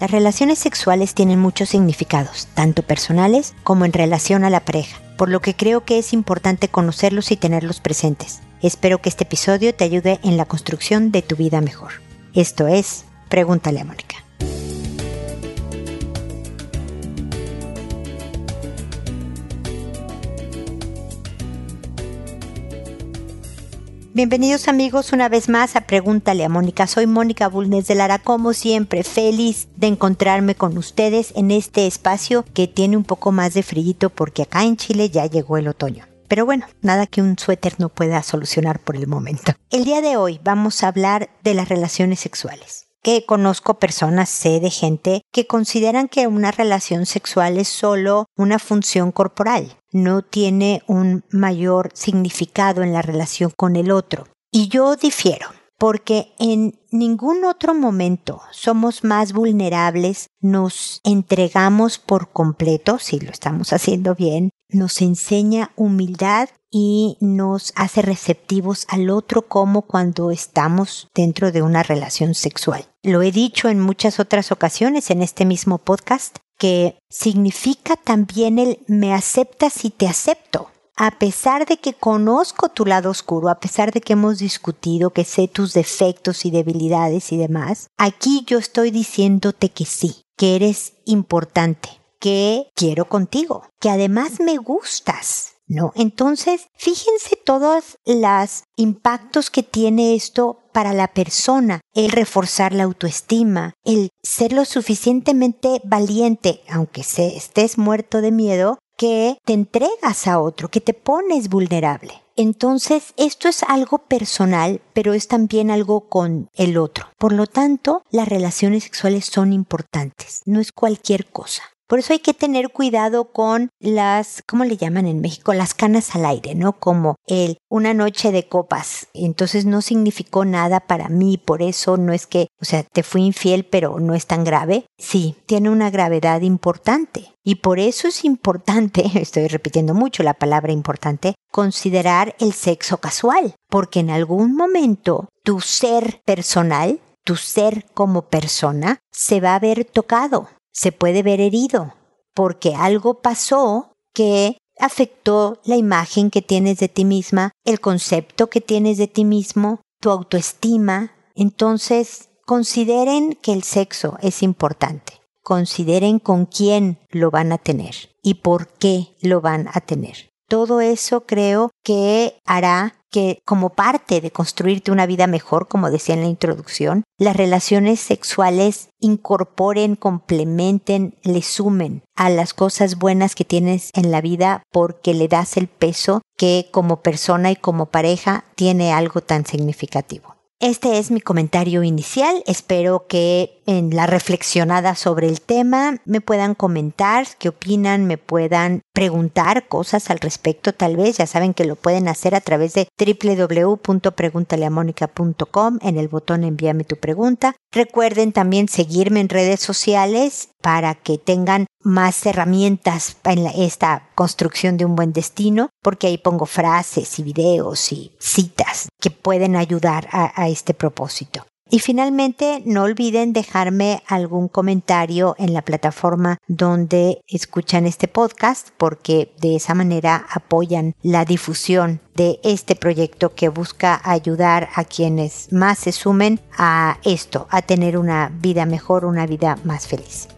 Las relaciones sexuales tienen muchos significados, tanto personales como en relación a la pareja, por lo que creo que es importante conocerlos y tenerlos presentes. Espero que este episodio te ayude en la construcción de tu vida mejor. Esto es, pregúntale a Mónica. Bienvenidos amigos una vez más a Pregúntale a Mónica. Soy Mónica Bulnes de Lara, como siempre, feliz de encontrarme con ustedes en este espacio que tiene un poco más de frío porque acá en Chile ya llegó el otoño. Pero bueno, nada que un suéter no pueda solucionar por el momento. El día de hoy vamos a hablar de las relaciones sexuales que conozco personas, sé de gente que consideran que una relación sexual es solo una función corporal, no tiene un mayor significado en la relación con el otro. Y yo difiero, porque en ningún otro momento somos más vulnerables, nos entregamos por completo, si lo estamos haciendo bien, nos enseña humildad y nos hace receptivos al otro como cuando estamos dentro de una relación sexual. Lo he dicho en muchas otras ocasiones en este mismo podcast, que significa también el me aceptas y te acepto. A pesar de que conozco tu lado oscuro, a pesar de que hemos discutido, que sé tus defectos y debilidades y demás, aquí yo estoy diciéndote que sí, que eres importante, que quiero contigo, que además me gustas, ¿no? Entonces, fíjense todos los impactos que tiene esto para la persona, el reforzar la autoestima, el ser lo suficientemente valiente, aunque se, estés muerto de miedo, que te entregas a otro, que te pones vulnerable. Entonces, esto es algo personal, pero es también algo con el otro. Por lo tanto, las relaciones sexuales son importantes, no es cualquier cosa. Por eso hay que tener cuidado con las, ¿cómo le llaman en México? Las canas al aire, ¿no? Como el una noche de copas. Entonces no significó nada para mí, por eso no es que, o sea, te fui infiel, pero no es tan grave. Sí, tiene una gravedad importante. Y por eso es importante, estoy repitiendo mucho la palabra importante, considerar el sexo casual, porque en algún momento tu ser personal, tu ser como persona, se va a ver tocado se puede ver herido porque algo pasó que afectó la imagen que tienes de ti misma, el concepto que tienes de ti mismo, tu autoestima. Entonces, consideren que el sexo es importante. Consideren con quién lo van a tener y por qué lo van a tener. Todo eso creo que hará que como parte de construirte una vida mejor, como decía en la introducción, las relaciones sexuales incorporen, complementen, le sumen a las cosas buenas que tienes en la vida porque le das el peso que como persona y como pareja tiene algo tan significativo. Este es mi comentario inicial. Espero que en la reflexionada sobre el tema me puedan comentar qué opinan, me puedan preguntar cosas al respecto tal vez. Ya saben que lo pueden hacer a través de www.preguntaleamónica.com en el botón envíame tu pregunta. Recuerden también seguirme en redes sociales para que tengan más herramientas en esta construcción de un buen destino, porque ahí pongo frases y videos y citas que pueden ayudar a, este propósito. Y finalmente, no olviden dejarme algún comentario en la plataforma donde escuchan este podcast, porque de esa manera apoyan la difusión de este proyecto que busca ayudar a quienes más se sumen a esto, a tener una vida mejor, una vida más feliz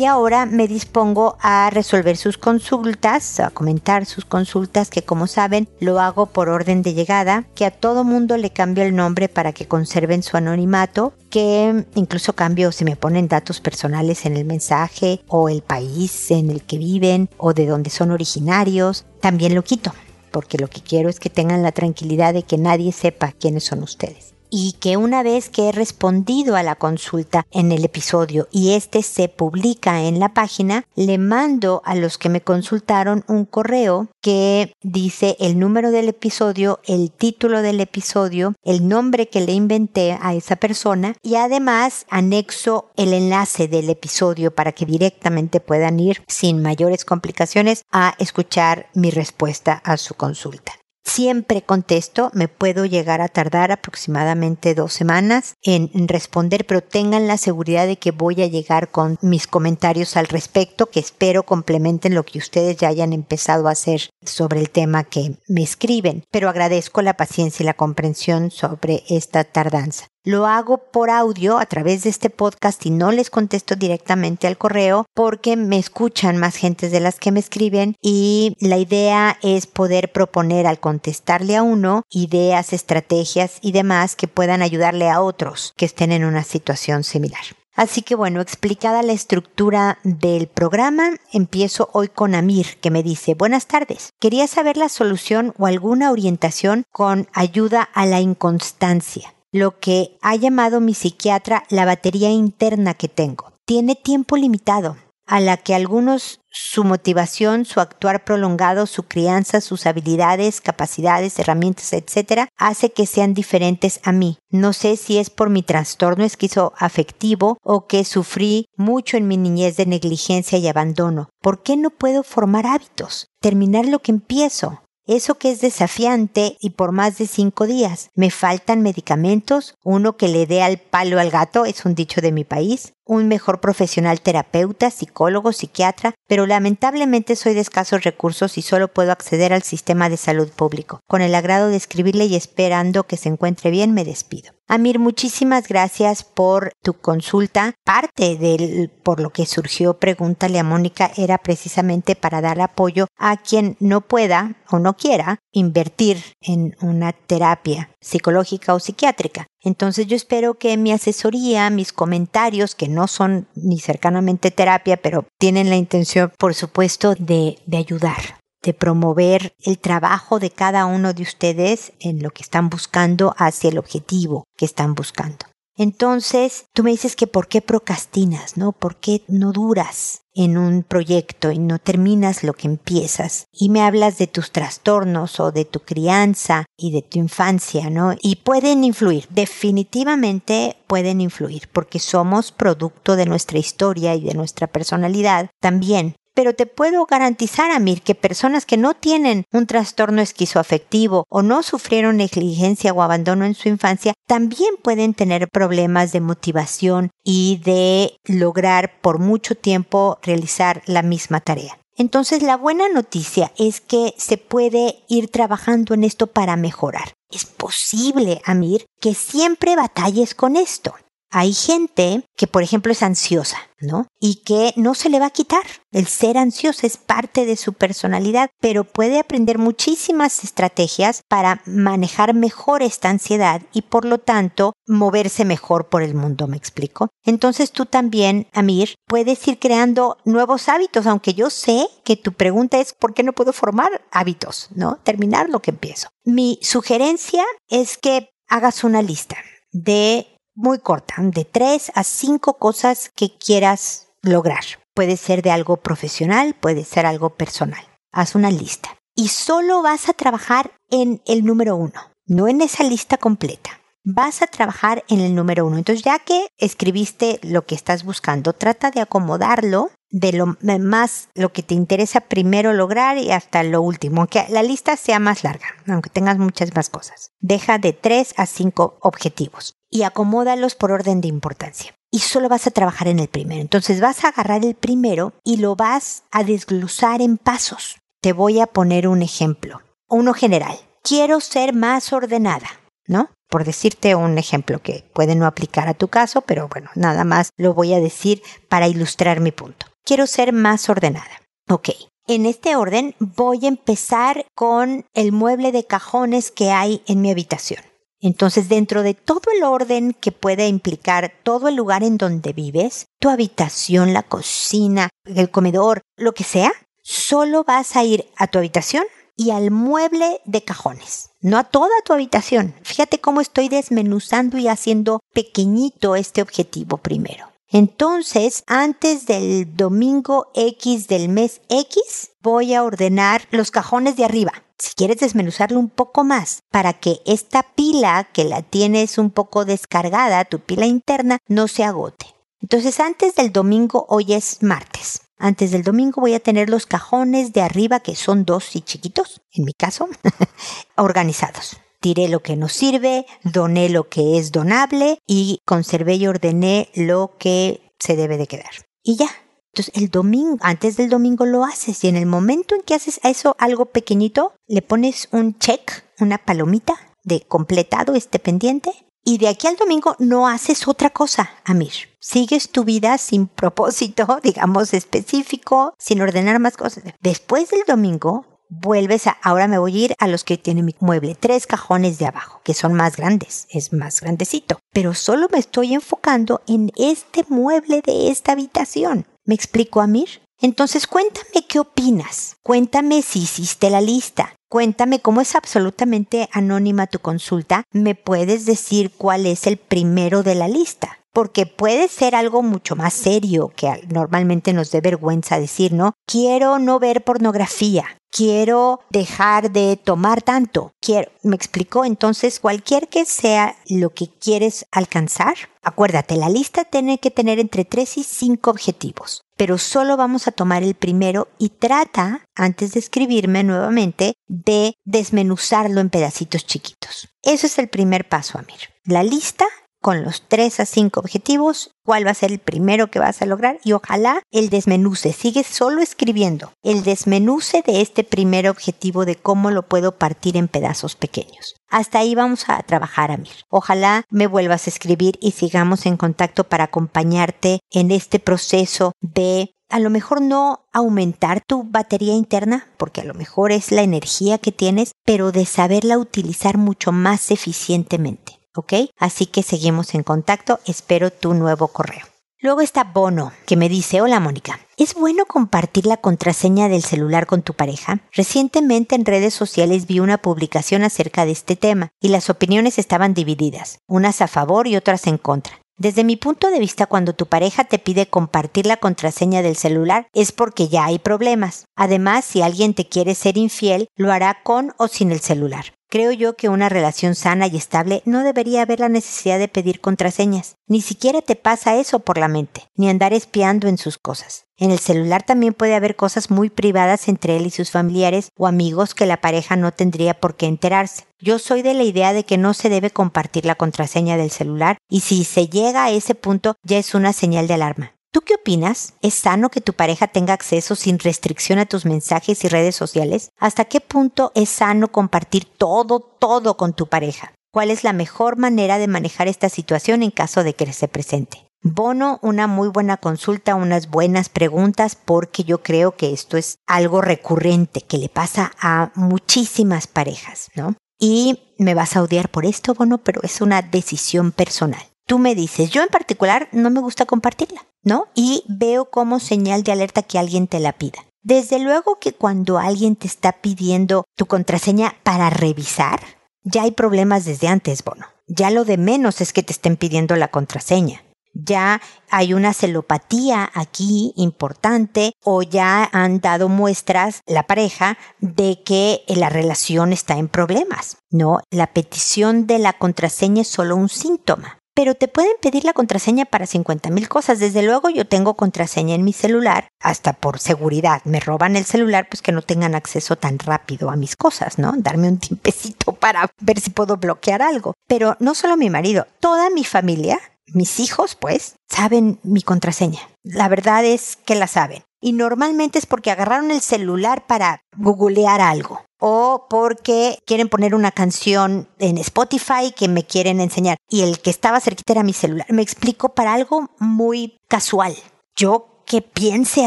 y ahora me dispongo a resolver sus consultas, a comentar sus consultas que como saben lo hago por orden de llegada, que a todo mundo le cambio el nombre para que conserven su anonimato, que incluso cambio si me ponen datos personales en el mensaje o el país en el que viven o de donde son originarios, también lo quito, porque lo que quiero es que tengan la tranquilidad de que nadie sepa quiénes son ustedes y que una vez que he respondido a la consulta en el episodio y este se publica en la página, le mando a los que me consultaron un correo que dice el número del episodio, el título del episodio, el nombre que le inventé a esa persona y además anexo el enlace del episodio para que directamente puedan ir sin mayores complicaciones a escuchar mi respuesta a su consulta. Siempre contesto, me puedo llegar a tardar aproximadamente dos semanas en, responder, pero tengan la seguridad de que voy a llegar con mis comentarios al respecto, que espero complementen lo que ustedes ya hayan empezado a hacer sobre el tema que me escriben, pero agradezco la paciencia y la comprensión sobre esta tardanza. Lo hago por audio a través de este podcast y no les contesto directamente al correo porque me escuchan más gentes de las que me escriben y la idea es poder proponer al contestarle a uno ideas, estrategias y demás que puedan ayudarle a otros que estén en una situación similar. Así que bueno, explicada la estructura del programa, empiezo hoy con Amir, que me dice, buenas tardes, quería saber la solución o alguna orientación con ayuda a la inconstancia lo que ha llamado mi psiquiatra la batería interna que tengo. Tiene tiempo limitado, a la que algunos su motivación, su actuar prolongado, su crianza, sus habilidades, capacidades, herramientas, etc., hace que sean diferentes a mí. No sé si es por mi trastorno esquizoafectivo o que sufrí mucho en mi niñez de negligencia y abandono. ¿Por qué no puedo formar hábitos? Terminar lo que empiezo. Eso que es desafiante y por más de cinco días. Me faltan medicamentos, uno que le dé al palo al gato, es un dicho de mi país, un mejor profesional terapeuta, psicólogo, psiquiatra, pero lamentablemente soy de escasos recursos y solo puedo acceder al sistema de salud público. Con el agrado de escribirle y esperando que se encuentre bien, me despido. Amir, muchísimas gracias por tu consulta. Parte del por lo que surgió Pregúntale a Mónica era precisamente para dar apoyo a quien no pueda o no quiera invertir en una terapia psicológica o psiquiátrica. Entonces yo espero que mi asesoría, mis comentarios, que no son ni cercanamente terapia, pero tienen la intención, por supuesto, de, de ayudar de promover el trabajo de cada uno de ustedes en lo que están buscando hacia el objetivo que están buscando. Entonces, tú me dices que por qué procrastinas, ¿no? ¿Por qué no duras en un proyecto y no terminas lo que empiezas? Y me hablas de tus trastornos o de tu crianza y de tu infancia, ¿no? Y pueden influir, definitivamente pueden influir, porque somos producto de nuestra historia y de nuestra personalidad también pero te puedo garantizar, Amir, que personas que no tienen un trastorno esquizoafectivo o no sufrieron negligencia o abandono en su infancia, también pueden tener problemas de motivación y de lograr por mucho tiempo realizar la misma tarea. Entonces la buena noticia es que se puede ir trabajando en esto para mejorar. Es posible, Amir, que siempre batalles con esto. Hay gente que, por ejemplo, es ansiosa, ¿no? Y que no se le va a quitar. El ser ansioso es parte de su personalidad, pero puede aprender muchísimas estrategias para manejar mejor esta ansiedad y, por lo tanto, moverse mejor por el mundo, ¿me explico? Entonces tú también, Amir, puedes ir creando nuevos hábitos, aunque yo sé que tu pregunta es ¿por qué no puedo formar hábitos? ¿No? Terminar lo que empiezo. Mi sugerencia es que hagas una lista de muy corta, de tres a cinco cosas que quieras lograr. Puede ser de algo profesional, puede ser algo personal. Haz una lista. Y solo vas a trabajar en el número uno, no en esa lista completa. Vas a trabajar en el número uno. Entonces, ya que escribiste lo que estás buscando, trata de acomodarlo de lo más lo que te interesa primero lograr y hasta lo último, aunque la lista sea más larga, aunque tengas muchas más cosas. Deja de tres a cinco objetivos y acomódalos por orden de importancia. Y solo vas a trabajar en el primero. Entonces vas a agarrar el primero y lo vas a desglosar en pasos. Te voy a poner un ejemplo, uno general. Quiero ser más ordenada, ¿no? Por decirte un ejemplo que puede no aplicar a tu caso, pero bueno, nada más lo voy a decir para ilustrar mi punto. Quiero ser más ordenada. Ok, en este orden voy a empezar con el mueble de cajones que hay en mi habitación. Entonces, dentro de todo el orden que puede implicar todo el lugar en donde vives, tu habitación, la cocina, el comedor, lo que sea, solo vas a ir a tu habitación y al mueble de cajones, no a toda tu habitación. Fíjate cómo estoy desmenuzando y haciendo pequeñito este objetivo primero. Entonces, antes del domingo X del mes X, voy a ordenar los cajones de arriba si quieres desmenuzarlo un poco más para que esta pila que la tienes un poco descargada, tu pila interna, no se agote. Entonces antes del domingo, hoy es martes. Antes del domingo voy a tener los cajones de arriba, que son dos y chiquitos, en mi caso, organizados. Tiré lo que nos sirve, doné lo que es donable y conservé y ordené lo que se debe de quedar. Y ya. Entonces el domingo, antes del domingo lo haces y en el momento en que haces eso algo pequeñito, le pones un check, una palomita de completado este pendiente y de aquí al domingo no haces otra cosa, Amir. Sigues tu vida sin propósito, digamos, específico, sin ordenar más cosas. Después del domingo, vuelves a, ahora me voy a ir a los que tienen mi mueble, tres cajones de abajo, que son más grandes, es más grandecito. Pero solo me estoy enfocando en este mueble de esta habitación. ¿Me explico, Amir? Entonces cuéntame qué opinas. Cuéntame si hiciste la lista. Cuéntame cómo es absolutamente anónima tu consulta. ¿Me puedes decir cuál es el primero de la lista? Porque puede ser algo mucho más serio que normalmente nos dé vergüenza decir, ¿no? Quiero no ver pornografía quiero dejar de tomar tanto. Quiero, me explicó entonces cualquier que sea lo que quieres alcanzar. Acuérdate, la lista tiene que tener entre 3 y 5 objetivos, pero solo vamos a tomar el primero y trata, antes de escribirme nuevamente, de desmenuzarlo en pedacitos chiquitos. Eso es el primer paso, Amir. La lista con los 3 a 5 objetivos, cuál va a ser el primero que vas a lograr y ojalá el desmenuce, sigue solo escribiendo, el desmenuce de este primer objetivo de cómo lo puedo partir en pedazos pequeños. Hasta ahí vamos a trabajar, Amir. Ojalá me vuelvas a escribir y sigamos en contacto para acompañarte en este proceso de a lo mejor no aumentar tu batería interna, porque a lo mejor es la energía que tienes, pero de saberla utilizar mucho más eficientemente. ¿Ok? Así que seguimos en contacto, espero tu nuevo correo. Luego está Bono, que me dice, hola Mónica, ¿es bueno compartir la contraseña del celular con tu pareja? Recientemente en redes sociales vi una publicación acerca de este tema y las opiniones estaban divididas, unas a favor y otras en contra. Desde mi punto de vista, cuando tu pareja te pide compartir la contraseña del celular es porque ya hay problemas. Además, si alguien te quiere ser infiel, lo hará con o sin el celular. Creo yo que una relación sana y estable no debería haber la necesidad de pedir contraseñas. Ni siquiera te pasa eso por la mente, ni andar espiando en sus cosas. En el celular también puede haber cosas muy privadas entre él y sus familiares o amigos que la pareja no tendría por qué enterarse. Yo soy de la idea de que no se debe compartir la contraseña del celular y si se llega a ese punto ya es una señal de alarma. ¿Tú qué opinas? ¿Es sano que tu pareja tenga acceso sin restricción a tus mensajes y redes sociales? ¿Hasta qué punto es sano compartir todo, todo con tu pareja? ¿Cuál es la mejor manera de manejar esta situación en caso de que se presente? Bono, una muy buena consulta, unas buenas preguntas, porque yo creo que esto es algo recurrente que le pasa a muchísimas parejas, ¿no? Y me vas a odiar por esto, Bono, pero es una decisión personal. Tú me dices, yo en particular no me gusta compartirla. ¿no? Y veo como señal de alerta que alguien te la pida. Desde luego que cuando alguien te está pidiendo tu contraseña para revisar, ya hay problemas desde antes, Bono. Ya lo de menos es que te estén pidiendo la contraseña. Ya hay una celopatía aquí importante o ya han dado muestras la pareja de que la relación está en problemas. No, la petición de la contraseña es solo un síntoma pero te pueden pedir la contraseña para 50 mil cosas. Desde luego yo tengo contraseña en mi celular, hasta por seguridad. Me roban el celular, pues que no tengan acceso tan rápido a mis cosas, ¿no? Darme un tiempecito para ver si puedo bloquear algo. Pero no solo mi marido, toda mi familia, mis hijos, pues, saben mi contraseña. La verdad es que la saben. Y normalmente es porque agarraron el celular para googlear algo o porque quieren poner una canción en Spotify que me quieren enseñar y el que estaba cerquita era mi celular. Me explico para algo muy casual. Yo que piense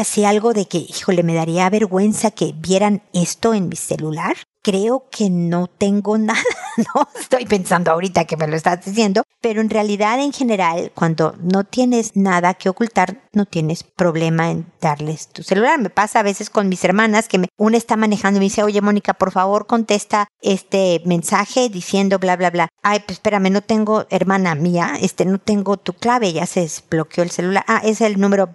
así algo de que, híjole, me daría vergüenza que vieran esto en mi celular creo que no tengo nada, ¿no? Estoy pensando ahorita que me lo estás diciendo, pero en realidad en general, cuando no tienes nada que ocultar, no tienes problema en darles tu celular. Me pasa a veces con mis hermanas que me, una está manejando y me dice, oye Mónica, por favor contesta este mensaje diciendo bla, bla, bla. Ay, pues espérame, no tengo, hermana mía, este, no tengo tu clave, ya se desbloqueó el celular. Ah, es el número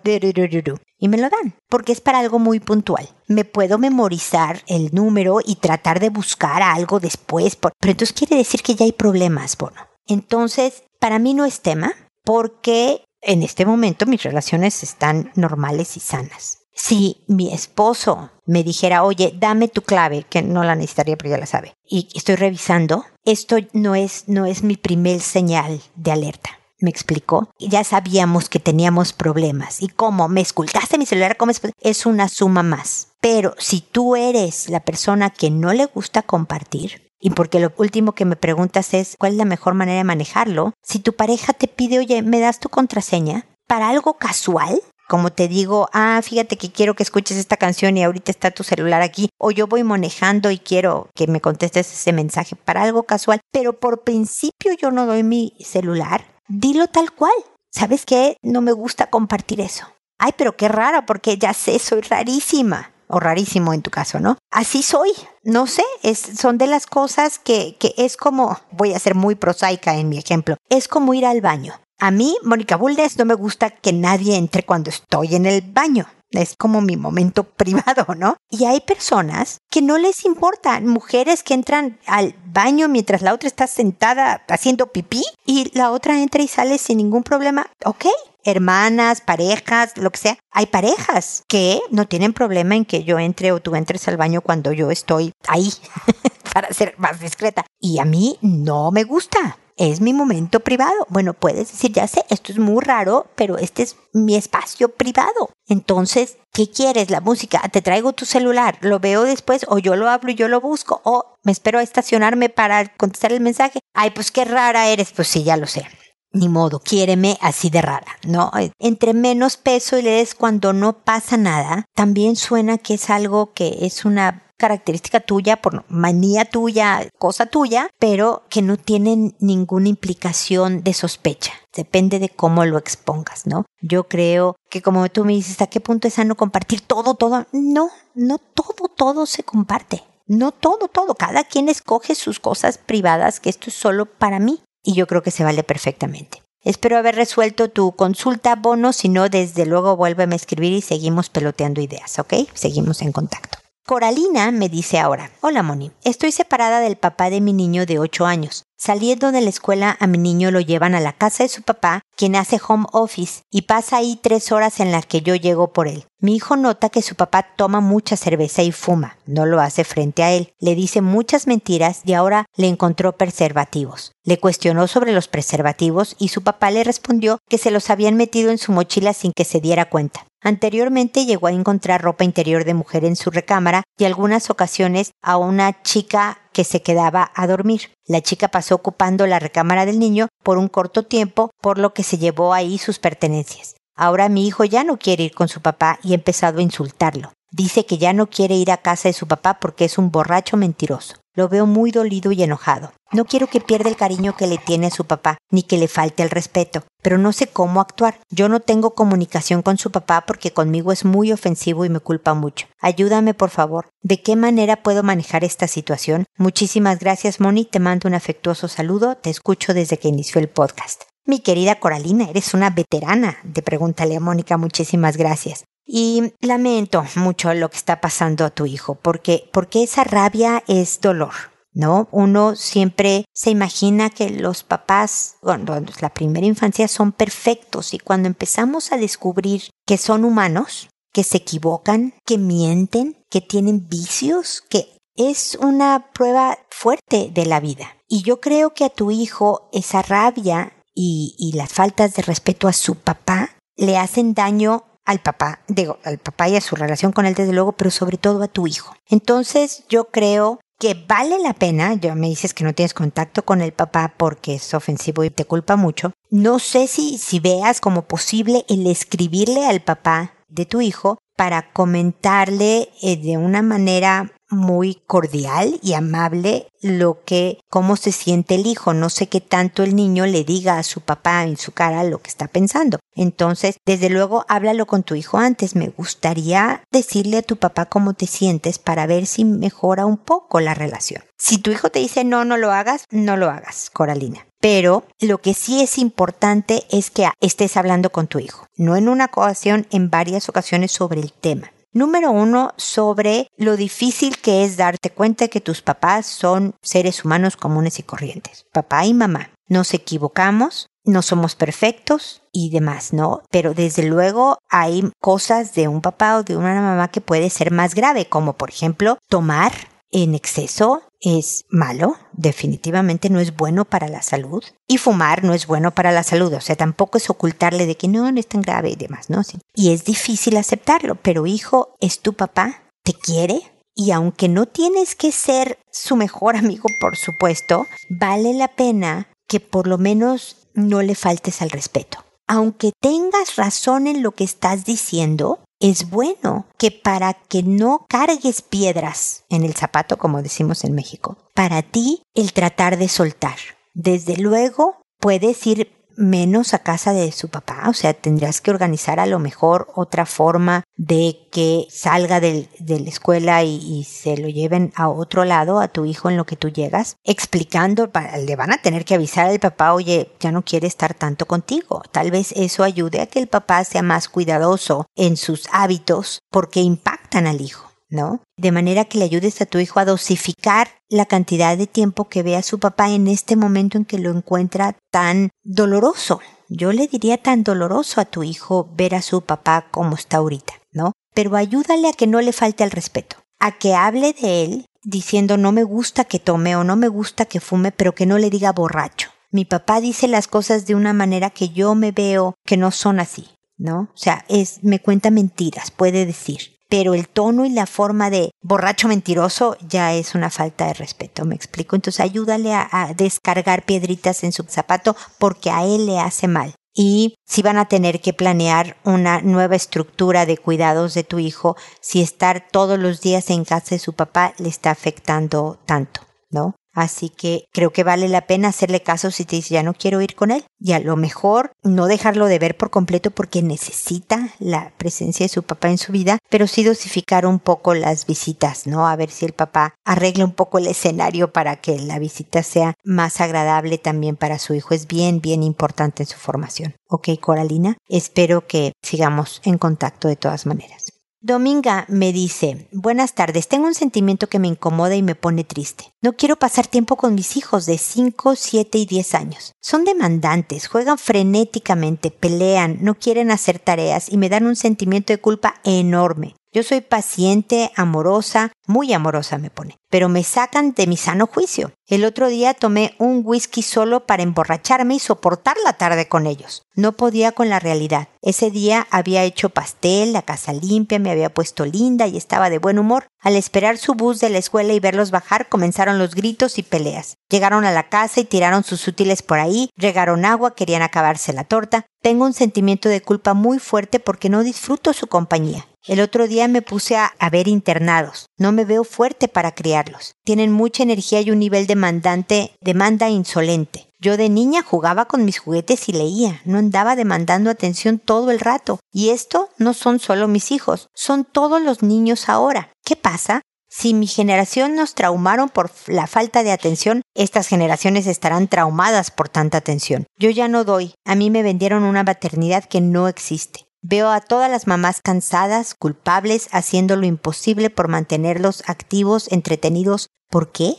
y me lo dan, porque es para algo muy puntual. Me puedo memorizar el número y tratar de buscar algo después, pero entonces quiere decir que ya hay problemas, bueno. Entonces, para mí no es tema, porque en este momento mis relaciones están normales y sanas. Si mi esposo me dijera, oye, dame tu clave, que no la necesitaría, pero ya la sabe, y estoy revisando, esto no es, no es mi primer señal de alerta. ¿Me explicó? Ya sabíamos que teníamos problemas. ¿Y cómo? ¿Me escultaste mi celular? Es una suma más. Pero si tú eres la persona que no le gusta compartir, y porque lo último que me preguntas es cuál es la mejor manera de manejarlo, si tu pareja te pide, oye, ¿me das tu contraseña? Para algo casual, como te digo, ah, fíjate que quiero que escuches esta canción y ahorita está tu celular aquí, o yo voy manejando y quiero que me contestes ese mensaje para algo casual, pero por principio yo no doy mi celular, dilo tal cual. ¿Sabes qué? No me gusta compartir eso. Ay, pero qué raro, porque ya sé, soy rarísima. O rarísimo en tu caso, ¿no? Así soy. No sé, es, son de las cosas que, que es como, voy a ser muy prosaica en mi ejemplo, es como ir al baño. A mí, Mónica Buldes, no me gusta que nadie entre cuando estoy en el baño. Es como mi momento privado, ¿no? Y hay personas que no les importa, mujeres que entran al baño mientras la otra está sentada haciendo pipí y la otra entra y sale sin ningún problema. Ok, hermanas, parejas, lo que sea. Hay parejas que no tienen problema en que yo entre o tú entres al baño cuando yo estoy ahí, para ser más discreta. Y a mí no me gusta es mi momento privado. Bueno, puedes decir, ya sé, esto es muy raro, pero este es mi espacio privado. Entonces, ¿qué quieres? La música, te traigo tu celular, lo veo después o yo lo hablo y yo lo busco o me espero a estacionarme para contestar el mensaje. Ay, pues qué rara eres. Pues sí, ya lo sé. Ni modo, quiéreme así de rara, ¿no? Entre menos peso y le des cuando no pasa nada, también suena que es algo que es una característica tuya, por manía tuya, cosa tuya, pero que no tienen ninguna implicación de sospecha. Depende de cómo lo expongas, ¿no? Yo creo que como tú me dices, ¿hasta qué punto es sano compartir todo, todo? No, no todo, todo se comparte. No todo, todo. Cada quien escoge sus cosas privadas, que esto es solo para mí. Y yo creo que se vale perfectamente. Espero haber resuelto tu consulta, Bono. Si no, desde luego vuélveme a escribir y seguimos peloteando ideas, ¿ok? Seguimos en contacto. Coralina me dice ahora, hola Moni, estoy separada del papá de mi niño de 8 años. Saliendo de la escuela a mi niño lo llevan a la casa de su papá, quien hace home office, y pasa ahí tres horas en las que yo llego por él. Mi hijo nota que su papá toma mucha cerveza y fuma, no lo hace frente a él, le dice muchas mentiras y ahora le encontró preservativos. Le cuestionó sobre los preservativos y su papá le respondió que se los habían metido en su mochila sin que se diera cuenta. Anteriormente llegó a encontrar ropa interior de mujer en su recámara y algunas ocasiones a una chica que se quedaba a dormir. La chica pasó ocupando la recámara del niño por un corto tiempo, por lo que se llevó ahí sus pertenencias. Ahora mi hijo ya no quiere ir con su papá y ha empezado a insultarlo. Dice que ya no quiere ir a casa de su papá porque es un borracho mentiroso. Lo veo muy dolido y enojado. No quiero que pierda el cariño que le tiene a su papá, ni que le falte el respeto, pero no sé cómo actuar. Yo no tengo comunicación con su papá porque conmigo es muy ofensivo y me culpa mucho. Ayúdame, por favor. ¿De qué manera puedo manejar esta situación? Muchísimas gracias, Moni. Te mando un afectuoso saludo. Te escucho desde que inició el podcast. Mi querida Coralina, eres una veterana. Te pregúntale a Mónica. Muchísimas gracias. Y lamento mucho lo que está pasando a tu hijo, porque, porque esa rabia es dolor. ¿no? Uno siempre se imagina que los papás, cuando la primera infancia son perfectos y cuando empezamos a descubrir que son humanos, que se equivocan, que mienten, que tienen vicios, que es una prueba fuerte de la vida. Y yo creo que a tu hijo esa rabia y, y las faltas de respeto a su papá le hacen daño al papá, digo, al papá y a su relación con él desde luego, pero sobre todo a tu hijo. Entonces yo creo que vale la pena, ya me dices que no tienes contacto con el papá porque es ofensivo y te culpa mucho, no sé si, si veas como posible el escribirle al papá de tu hijo para comentarle eh, de una manera muy cordial y amable lo que, cómo se siente el hijo. No sé qué tanto el niño le diga a su papá en su cara lo que está pensando. Entonces, desde luego, háblalo con tu hijo antes. Me gustaría decirle a tu papá cómo te sientes para ver si mejora un poco la relación. Si tu hijo te dice no, no lo hagas, no lo hagas, Coralina. Pero lo que sí es importante es que estés hablando con tu hijo, no en una ocasión, en varias ocasiones sobre el tema. Número uno, sobre lo difícil que es darte cuenta que tus papás son seres humanos comunes y corrientes. Papá y mamá. Nos equivocamos, no somos perfectos y demás, ¿no? Pero desde luego hay cosas de un papá o de una mamá que puede ser más grave, como por ejemplo tomar en exceso es malo, definitivamente no es bueno para la salud. Y fumar no es bueno para la salud, o sea, tampoco es ocultarle de que no, no es tan grave y demás, ¿no? Y es difícil aceptarlo, pero hijo, es tu papá, te quiere. Y aunque no tienes que ser su mejor amigo, por supuesto, vale la pena que por lo menos no le faltes al respeto. Aunque tengas razón en lo que estás diciendo, es bueno que para que no cargues piedras en el zapato, como decimos en México, para ti el tratar de soltar. Desde luego puedes ir menos a casa de su papá, o sea, tendrías que organizar a lo mejor otra forma de que salga de la escuela y, se lo lleven a otro lado a tu hijo en lo que tú llegas, explicando, le van a tener que avisar al papá, oye, ya no quiere estar tanto contigo. Tal vez eso ayude a que el papá sea más cuidadoso en sus hábitos porque impactan al hijo. ¿No? De manera que le ayudes a tu hijo a dosificar la cantidad de tiempo que ve a su papá en este momento en que lo encuentra tan doloroso. Yo le diría tan doloroso a tu hijo ver a su papá como está ahorita, ¿no? Pero ayúdale a que no le falte el respeto, a que hable de él diciendo no me gusta que tome o no me gusta que fume, pero que no le diga borracho. Mi papá dice las cosas de una manera que yo me veo que no son así, ¿no? O sea, es, me cuenta mentiras, puede decir pero el tono y la forma de borracho mentiroso ya es una falta de respeto, me explico. Entonces ayúdale a, descargar piedritas en su zapato porque a él le hace mal. Y si van a tener que planear una nueva estructura de cuidados de tu hijo, si estar todos los días en casa de su papá le está afectando tanto, ¿no? Así que creo que vale la pena hacerle caso si te dice ya no quiero ir con él. Y a lo mejor no dejarlo de ver por completo porque necesita la presencia de su papá en su vida, pero sí dosificar un poco las visitas, ¿no? A ver si el papá arregla un poco el escenario para que la visita sea más agradable también para su hijo. Es bien, bien importante en su formación. Ok, Coralina, espero que sigamos en contacto de todas maneras. Dominga me dice, buenas tardes, tengo un sentimiento que me incomoda y me pone triste. No quiero pasar tiempo con mis hijos de 5, 7 y 10 años. Son demandantes, juegan frenéticamente, pelean, no quieren hacer tareas y me dan un sentimiento de culpa enorme. Yo soy paciente, amorosa, muy amorosa me pone, pero me sacan de mi sano juicio. El otro día tomé un whisky solo para emborracharme y soportar la tarde con ellos. No podía con la realidad. Ese día había hecho pastel, la casa limpia, me había puesto linda y estaba de buen humor. Al esperar su bus de la escuela y verlos bajar, comenzaron los gritos y peleas. Llegaron a la casa y tiraron sus útiles por ahí, regaron agua, querían acabarse la torta. Tengo un sentimiento de culpa muy fuerte porque no disfruto su compañía. El otro día me puse a, ver internados. No me veo fuerte para criarlos. Tienen mucha energía y un nivel demandante, demanda insolente. Yo de niña jugaba con mis juguetes y leía, no andaba demandando atención todo el rato. Y esto no son solo mis hijos, son todos los niños ahora. ¿Qué pasa? Si mi generación nos traumaron por la falta de atención, estas generaciones estarán traumadas por tanta atención. Yo ya no doy. A mí me vendieron una maternidad que no existe. Veo a todas las mamás cansadas, culpables, haciendo lo imposible por mantenerlos activos, entretenidos. ¿Por qué?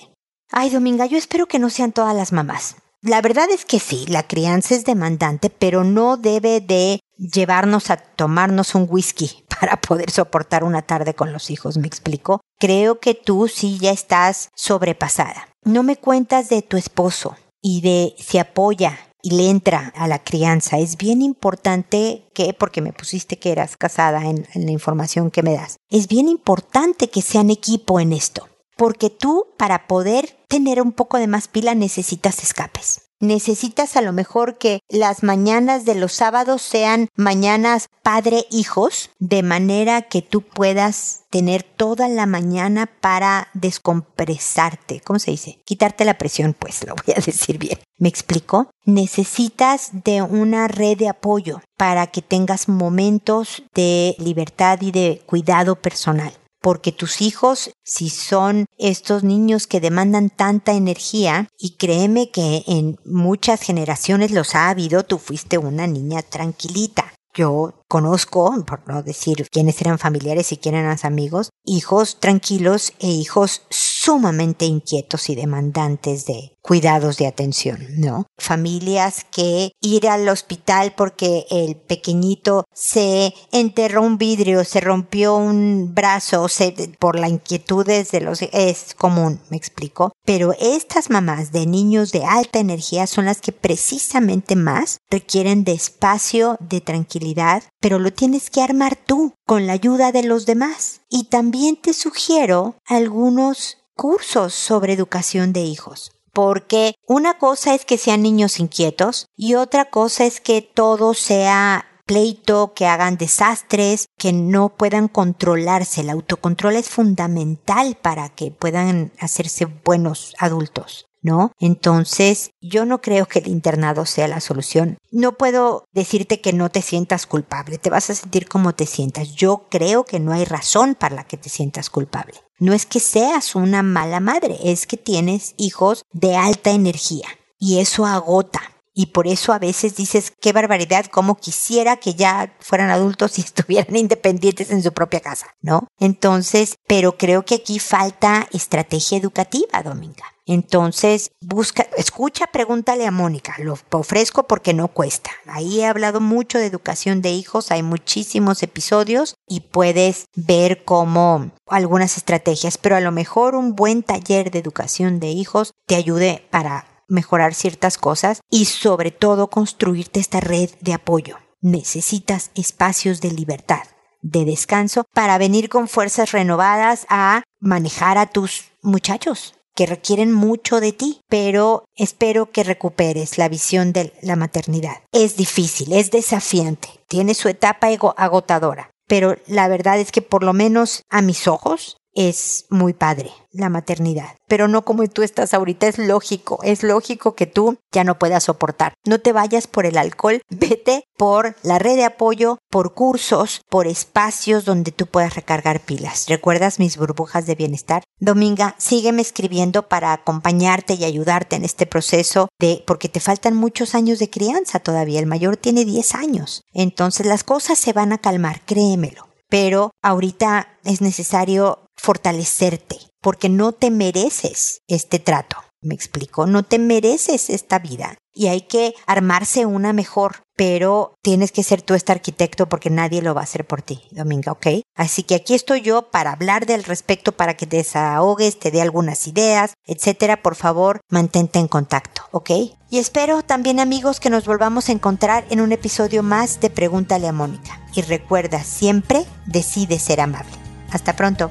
Ay, Dominga, yo espero que no sean todas las mamás. La verdad es que sí, la crianza es demandante, pero no debe de llevarnos a tomarnos un whisky para poder soportar una tarde con los hijos, ¿me explico? Creo que tú sí ya estás sobrepasada. No me cuentas de tu esposo y de si apoya y le entra a la crianza. Es bien importante que, porque me pusiste que eras casada en, la información que me das, es bien importante que sean equipo en esto, porque tú para poder tener un poco de más pila necesitas escapes. Necesitas a lo mejor que las mañanas de los sábados sean mañanas padre-hijos, de manera que tú puedas tener toda la mañana para descompresarte. ¿Cómo se dice? Quitarte la presión, pues lo voy a decir bien. ¿Me explico? Necesitas de una red de apoyo para que tengas momentos de libertad y de cuidado personal porque tus hijos, si son estos niños que demandan tanta energía, y créeme que en muchas generaciones los ha habido, tú fuiste una niña tranquilita. Yo conozco, por no decir quiénes eran familiares y quiénes eran amigos, hijos tranquilos e hijos sumamente inquietos y demandantes de cuidados de atención, ¿no? Familias que ir al hospital porque el pequeñito se enterró un vidrio, se rompió un brazo, se, por la inquietudes de los es común, me explico. Pero estas mamás de niños de alta energía son las que precisamente más requieren de espacio, de tranquilidad, pero lo tienes que armar tú con la ayuda de los demás. Y también te sugiero algunos cursos sobre educación de hijos. Porque una cosa es que sean niños inquietos y otra cosa es que todo sea pleito, que hagan desastres, que no puedan controlarse. El autocontrol es fundamental para que puedan hacerse buenos adultos. ¿no? Entonces, yo no creo que el internado sea la solución. No puedo decirte que no te sientas culpable, te vas a sentir como te sientas. Yo creo que no hay razón para la que te sientas culpable. No es que seas una mala madre, es que tienes hijos de alta energía y eso agota. Y por eso a veces dices, qué barbaridad, como quisiera que ya fueran adultos y estuvieran independientes en su propia casa, ¿no? Entonces, pero creo que aquí falta estrategia educativa, Dominga. Entonces, busca, escucha, pregúntale a Mónica. Lo ofrezco porque no cuesta. Ahí he hablado mucho de educación de hijos, hay muchísimos episodios y puedes ver cómo algunas estrategias, pero a lo mejor un buen taller de educación de hijos te ayude para mejorar ciertas cosas y sobre todo construirte esta red de apoyo. Necesitas espacios de libertad, de descanso, para venir con fuerzas renovadas a manejar a tus muchachos, que requieren mucho de ti, pero espero que recuperes la visión de la maternidad. Es difícil, es desafiante, tiene su etapa agotadora, pero la verdad es que por lo menos a mis ojos es muy padre la maternidad, pero no como tú estás ahorita, es lógico, es lógico que tú ya no puedas soportar. No te vayas por el alcohol, vete por la red de apoyo, por cursos, por espacios donde tú puedas recargar pilas. ¿Recuerdas mis burbujas de bienestar? Dominga, sígueme escribiendo para acompañarte y ayudarte en este proceso de, porque te faltan muchos años de crianza todavía, el mayor tiene 10 años. Entonces las cosas se van a calmar, créemelo pero ahorita es necesario fortalecerte, porque no te mereces este trato. Me explico, no te mereces esta vida y hay que armarse una mejor, pero tienes que ser tú este arquitecto porque nadie lo va a hacer por ti, Dominga, ¿ok? Así que aquí estoy yo para hablar del respecto, para que te desahogues, te dé algunas ideas, etcétera. Por favor, mantente en contacto, ¿ok? Y espero también amigos que nos volvamos a encontrar en un episodio más de Pregúntale a Mónica. Y recuerda, siempre decide ser amable. Hasta pronto.